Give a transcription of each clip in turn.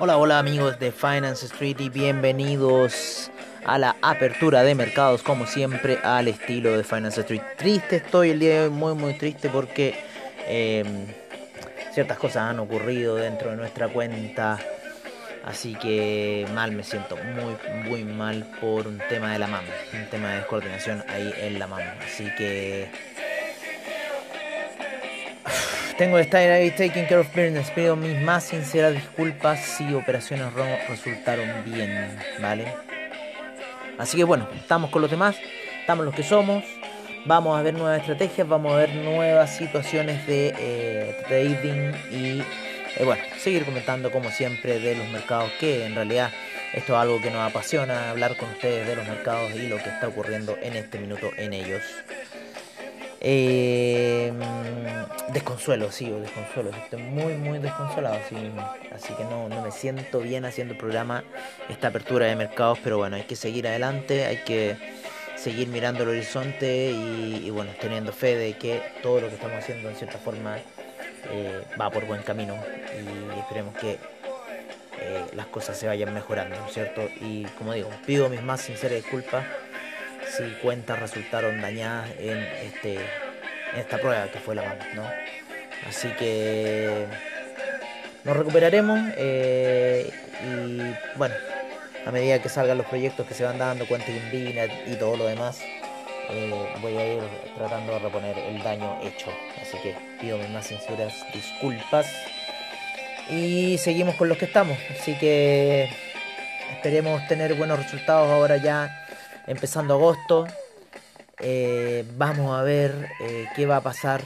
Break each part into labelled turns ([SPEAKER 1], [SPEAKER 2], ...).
[SPEAKER 1] Hola, hola amigos de Finance Street y bienvenidos a la apertura de mercados como siempre al estilo de Finance Street. Triste estoy el día de hoy, muy muy triste porque em, ciertas cosas han ocurrido dentro de nuestra cuenta. Así que mal me siento, muy muy mal por un tema de la MAM, un tema de descoordinación ahí en la MAM. Así que tengo que estar ahí taking care of business. Pido mis más sinceras disculpas si operaciones resultaron bien, ¿vale? Así que bueno, estamos con los demás, estamos los que somos. Vamos a ver nuevas estrategias, vamos a ver nuevas situaciones de eh, trading y eh, bueno, seguir comentando como siempre de los mercados, que en realidad esto es algo que nos apasiona, hablar con ustedes de los mercados y lo que está ocurriendo en este minuto en ellos. Eh, desconsuelo, sí, desconsuelo. Estoy muy, muy desconsolado. Así, así que no, no me siento bien haciendo el programa, esta apertura de mercados. Pero bueno, hay que seguir adelante, hay que seguir mirando el horizonte y, bueno, teniendo fe de que todo lo que estamos haciendo en cierta forma eh, va por buen camino y esperemos que eh, las cosas se vayan mejorando, ¿no es cierto? Y como digo, pido mis más sinceras disculpas si cuentas resultaron dañadas en, este, en esta prueba que fue la mano, ¿no? Así que nos recuperaremos eh, y bueno, a medida que salgan los proyectos que se van dando, cuenta Binet y todo lo demás, eh, voy a ir tratando de reponer el daño hecho. Así que pido mis más sinceras disculpas. Y seguimos con los que estamos. Así que esperemos tener buenos resultados ahora ya empezando agosto. Eh, vamos a ver eh, qué va a pasar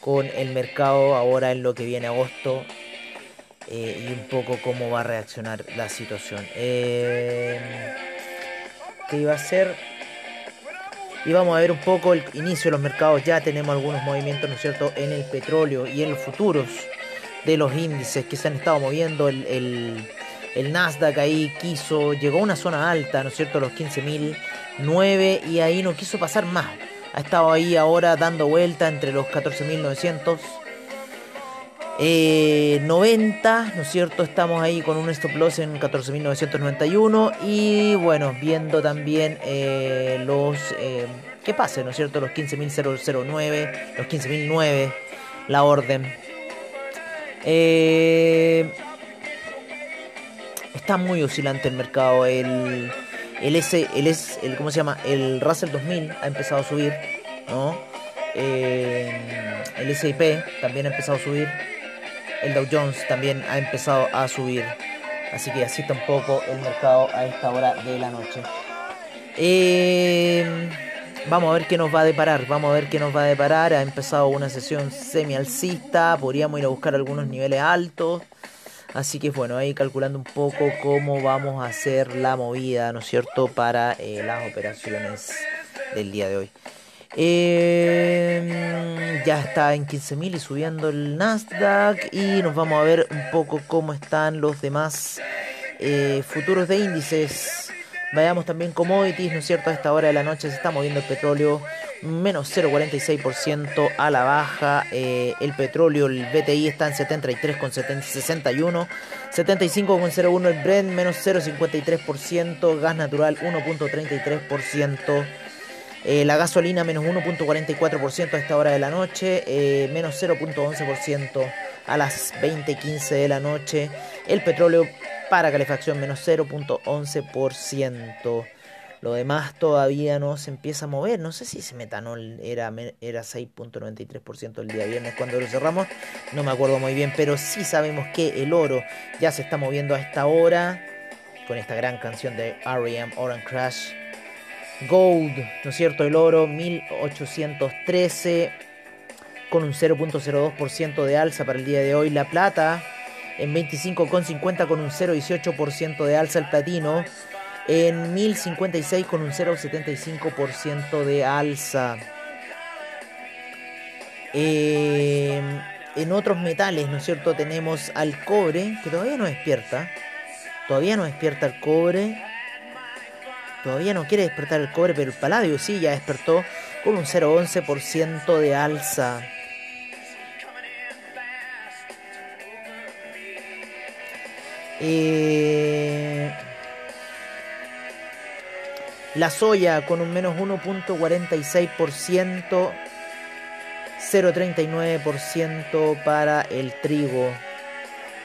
[SPEAKER 1] con el mercado ahora en lo que viene agosto eh, y un poco cómo va a reaccionar la situación. ¿Qué iba a ser? Y vamos a ver un poco el inicio de los mercados. Ya tenemos algunos movimientos, ¿no es cierto?, en el petróleo y en los futuros de los índices que se han estado moviendo. el Nasdaq ahí quiso, llegó a una zona alta, ¿no es cierto?, los 15.009 y ahí no quiso pasar más. Ha estado ahí ahora dando vuelta entre los 14.900. Eh, 90, ¿no es cierto? Estamos ahí con un stop loss en 14.991 y bueno, viendo también eh, los... Eh, ¿Qué pase, ¿no es cierto? Los 15.009, los 15.009, la orden. Eh, está muy oscilante el mercado. El, el S, el, S, el, ¿cómo se llama? El Russell 2000 ha empezado a subir, ¿no? Eh, el S&P también ha empezado a subir. El Dow Jones también ha empezado a subir. Así que así tampoco el mercado a esta hora de la noche. Eh, vamos a ver qué nos va a deparar. Vamos a ver qué nos va a deparar. Ha empezado una sesión semi-alcista. Podríamos ir a buscar algunos niveles altos. Así que bueno, ahí calculando un poco cómo vamos a hacer la movida, ¿no es cierto?, para eh, las operaciones del día de hoy. Em, ya está en 15.000 y subiendo el Nasdaq y nos vamos a ver un poco cómo están los demás eh, futuros de índices. Vayamos también commodities, ¿no es cierto? A esta hora de la noche se está moviendo el petróleo menos 0,46% a la baja. Eh, el petróleo, el BTI está en 73,61. 75,01 el Brent, menos 0,53%. Gas natural 1,33%. Eh, la gasolina menos 1.44% a esta hora de la noche, eh, menos 0.11% a las 20.15 de la noche. El petróleo para calefacción menos 0.11%. Lo demás todavía no se empieza a mover. No sé si ese metanol era, era 6.93% el día viernes cuando lo cerramos. No me acuerdo muy bien, pero sí sabemos que el oro ya se está moviendo a esta hora. Con esta gran canción de R.E.M. Oran Crash. Gold, ¿no es cierto? El oro 1813 con un 0.02% de alza para el día de hoy. La plata en 25,50 con un 0,18% de alza. El platino en 1056 con un 0,75% de alza. Em, en otros metales, ¿no es cierto? Tenemos al cobre, que todavía no despierta. Todavía no despierta el cobre. Todavía no quiere despertar el cobre, pero el paladio sí ya despertó con un 0,11% de alza. Eh, la soya con un menos 1.46%. 0.39% para el trigo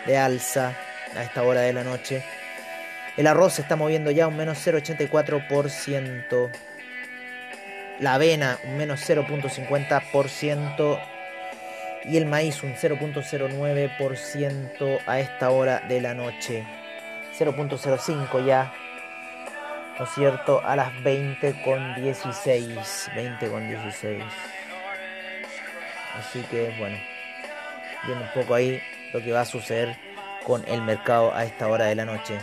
[SPEAKER 1] de alza a esta hora de la noche. El arroz se está moviendo ya un menos 0.84%. La avena un menos 0.50%. Y el maíz un 0.09% a esta hora de la noche. 0.05 ya. ¿No es cierto? A las 20 con 16. 20 con 16. Así que bueno. Viendo un poco ahí lo que va a suceder con el mercado a esta hora de la noche.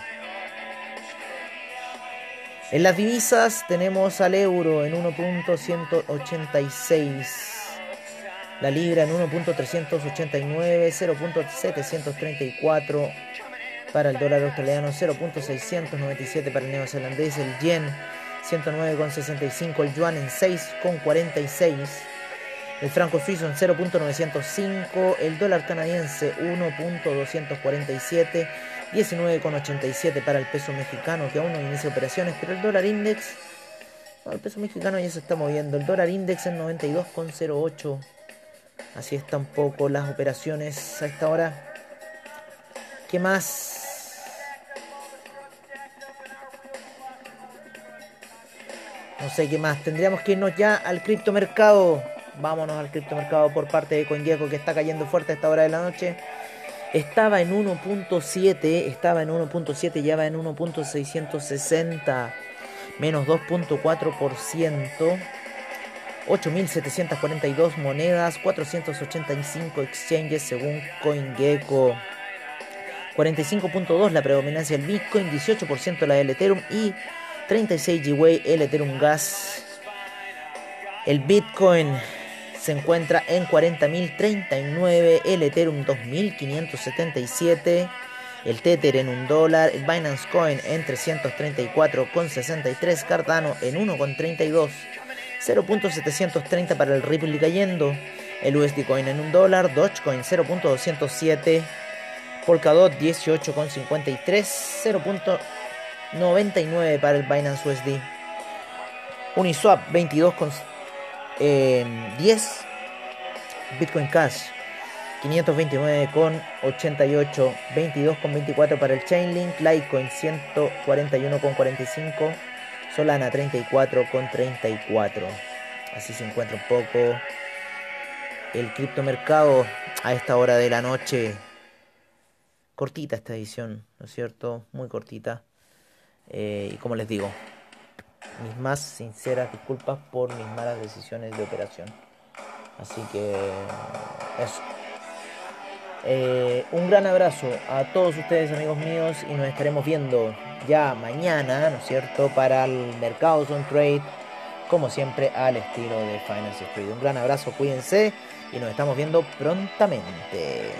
[SPEAKER 1] En las divisas tenemos al euro en 1.186, la libra en 1.389, 0.734 para el dólar australiano, 0.697 para el neozelandés, el yen 109,65, el yuan en 6,46, el franco suizo en 0.905, el dólar canadiense 1.247 19,87 para el peso mexicano que aún no inicia operaciones, pero el dólar index, el peso mexicano ya se está moviendo, el dólar index en 92,08. Así están un poco las operaciones a esta hora. ¿Qué más? No sé qué más. Tendríamos que irnos ya al criptomercado. Vámonos al criptomercado por parte de CoinGecko que está cayendo fuerte a esta hora de la noche. Estaba en 1.7, estaba en 1.7, ya va en 1.660, menos 2.4%. 8.742 monedas, 485 exchanges según CoinGecko. 45.2 la predominancia del Bitcoin, 18% la del Ethereum y 36 Gwei el Ethereum Gas. El Bitcoin se encuentra en 40.039, el Ethereum 2.577, el Tether en un dólar, el Binance Coin en 334,63, Cardano en 1,32, 0.730 para el Ripple cayendo, el USD Coin en un dólar, Dogecoin 0.207, Polkadot 18,53, 0.99 para el Binance USD, Uniswap 22 10 Bitcoin Cash 529 con 88 22 con 24 para el Chainlink. Litecoin 141 con 45 Solana 34 con 34 así se encuentra un poco el criptomercado a esta hora de la noche. Cortita esta edición ¿no es cierto? muy cortita eh, y como les digo mis más sinceras disculpas por mis malas decisiones de operación. Así que eso. Eh, un gran abrazo a todos ustedes amigos míos y nos estaremos viendo ya mañana, ¿no es cierto?, para el mercado on trade, como siempre al estilo de Finance Street. Un gran abrazo, cuídense y nos estamos viendo prontamente.